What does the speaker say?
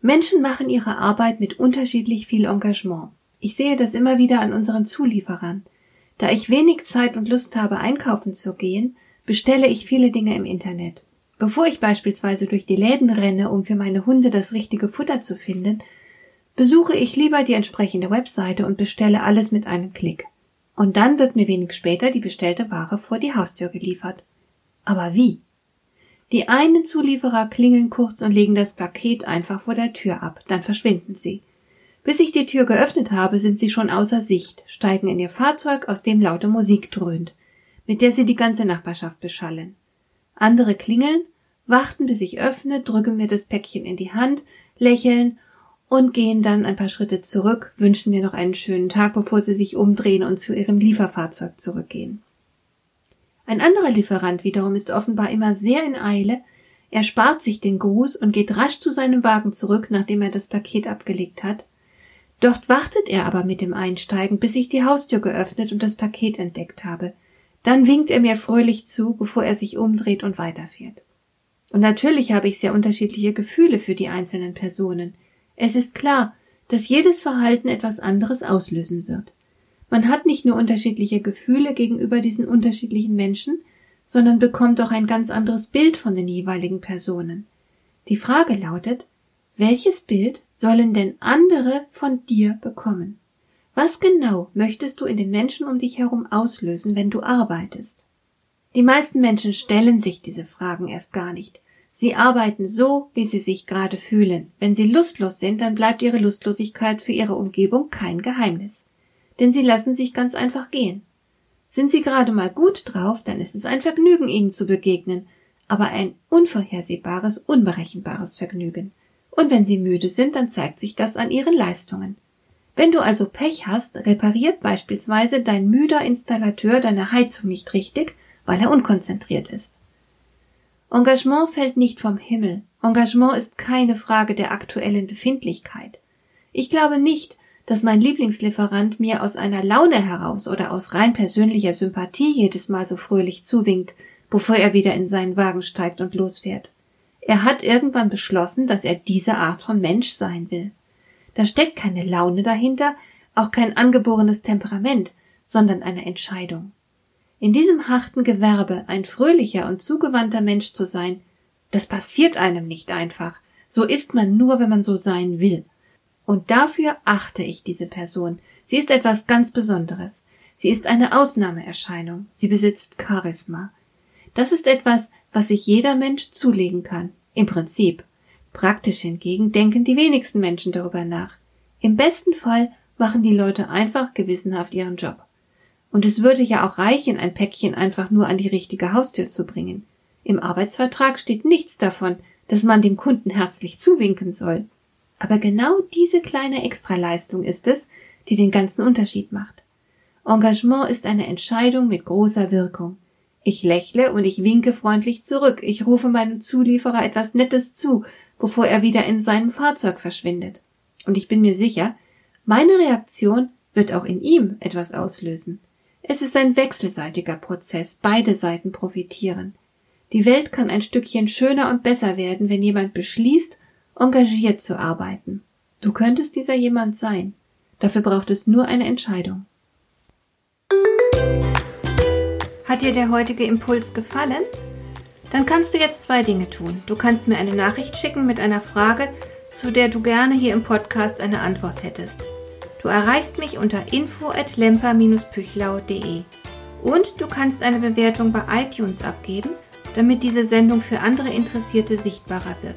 Menschen machen ihre Arbeit mit unterschiedlich viel Engagement. Ich sehe das immer wieder an unseren Zulieferern. Da ich wenig Zeit und Lust habe, einkaufen zu gehen, bestelle ich viele Dinge im Internet. Bevor ich beispielsweise durch die Läden renne, um für meine Hunde das richtige Futter zu finden, besuche ich lieber die entsprechende Webseite und bestelle alles mit einem Klick. Und dann wird mir wenig später die bestellte Ware vor die Haustür geliefert. Aber wie? Die einen Zulieferer klingeln kurz und legen das Paket einfach vor der Tür ab, dann verschwinden sie. Bis ich die Tür geöffnet habe, sind sie schon außer Sicht, steigen in ihr Fahrzeug, aus dem laute Musik dröhnt, mit der sie die ganze Nachbarschaft beschallen. Andere klingeln, warten, bis ich öffne, drücken mir das Päckchen in die Hand, lächeln und gehen dann ein paar Schritte zurück, wünschen mir noch einen schönen Tag, bevor sie sich umdrehen und zu ihrem Lieferfahrzeug zurückgehen. Ein anderer Lieferant wiederum ist offenbar immer sehr in Eile, er spart sich den Gruß und geht rasch zu seinem Wagen zurück, nachdem er das Paket abgelegt hat. Dort wartet er aber mit dem Einsteigen, bis ich die Haustür geöffnet und das Paket entdeckt habe. Dann winkt er mir fröhlich zu, bevor er sich umdreht und weiterfährt. Und natürlich habe ich sehr unterschiedliche Gefühle für die einzelnen Personen. Es ist klar, dass jedes Verhalten etwas anderes auslösen wird. Man hat nicht nur unterschiedliche Gefühle gegenüber diesen unterschiedlichen Menschen, sondern bekommt auch ein ganz anderes Bild von den jeweiligen Personen. Die Frage lautet, welches Bild sollen denn andere von dir bekommen? Was genau möchtest du in den Menschen um dich herum auslösen, wenn du arbeitest? Die meisten Menschen stellen sich diese Fragen erst gar nicht. Sie arbeiten so, wie sie sich gerade fühlen. Wenn sie lustlos sind, dann bleibt ihre Lustlosigkeit für ihre Umgebung kein Geheimnis denn sie lassen sich ganz einfach gehen. Sind sie gerade mal gut drauf, dann ist es ein Vergnügen, ihnen zu begegnen, aber ein unvorhersehbares, unberechenbares Vergnügen. Und wenn sie müde sind, dann zeigt sich das an ihren Leistungen. Wenn du also Pech hast, repariert beispielsweise dein müder Installateur deine Heizung nicht richtig, weil er unkonzentriert ist. Engagement fällt nicht vom Himmel. Engagement ist keine Frage der aktuellen Befindlichkeit. Ich glaube nicht, dass mein Lieblingslieferant mir aus einer Laune heraus oder aus rein persönlicher Sympathie jedes Mal so fröhlich zuwinkt, bevor er wieder in seinen Wagen steigt und losfährt. Er hat irgendwann beschlossen, dass er diese Art von Mensch sein will. Da steckt keine Laune dahinter, auch kein angeborenes Temperament, sondern eine Entscheidung. In diesem harten Gewerbe ein fröhlicher und zugewandter Mensch zu sein, das passiert einem nicht einfach. So ist man nur, wenn man so sein will. Und dafür achte ich diese Person. Sie ist etwas ganz Besonderes. Sie ist eine Ausnahmeerscheinung. Sie besitzt Charisma. Das ist etwas, was sich jeder Mensch zulegen kann. Im Prinzip. Praktisch hingegen denken die wenigsten Menschen darüber nach. Im besten Fall machen die Leute einfach gewissenhaft ihren Job. Und es würde ja auch reichen, ein Päckchen einfach nur an die richtige Haustür zu bringen. Im Arbeitsvertrag steht nichts davon, dass man dem Kunden herzlich zuwinken soll. Aber genau diese kleine Extraleistung ist es, die den ganzen Unterschied macht. Engagement ist eine Entscheidung mit großer Wirkung. Ich lächle und ich winke freundlich zurück. Ich rufe meinem Zulieferer etwas Nettes zu, bevor er wieder in seinem Fahrzeug verschwindet. Und ich bin mir sicher, meine Reaktion wird auch in ihm etwas auslösen. Es ist ein wechselseitiger Prozess. Beide Seiten profitieren. Die Welt kann ein Stückchen schöner und besser werden, wenn jemand beschließt, engagiert zu arbeiten. Du könntest dieser jemand sein. Dafür braucht es nur eine Entscheidung. Hat dir der heutige Impuls gefallen? Dann kannst du jetzt zwei Dinge tun. Du kannst mir eine Nachricht schicken mit einer Frage, zu der du gerne hier im Podcast eine Antwort hättest. Du erreichst mich unter info@lemper-püchlau.de. Und du kannst eine Bewertung bei iTunes abgeben, damit diese Sendung für andere Interessierte sichtbarer wird.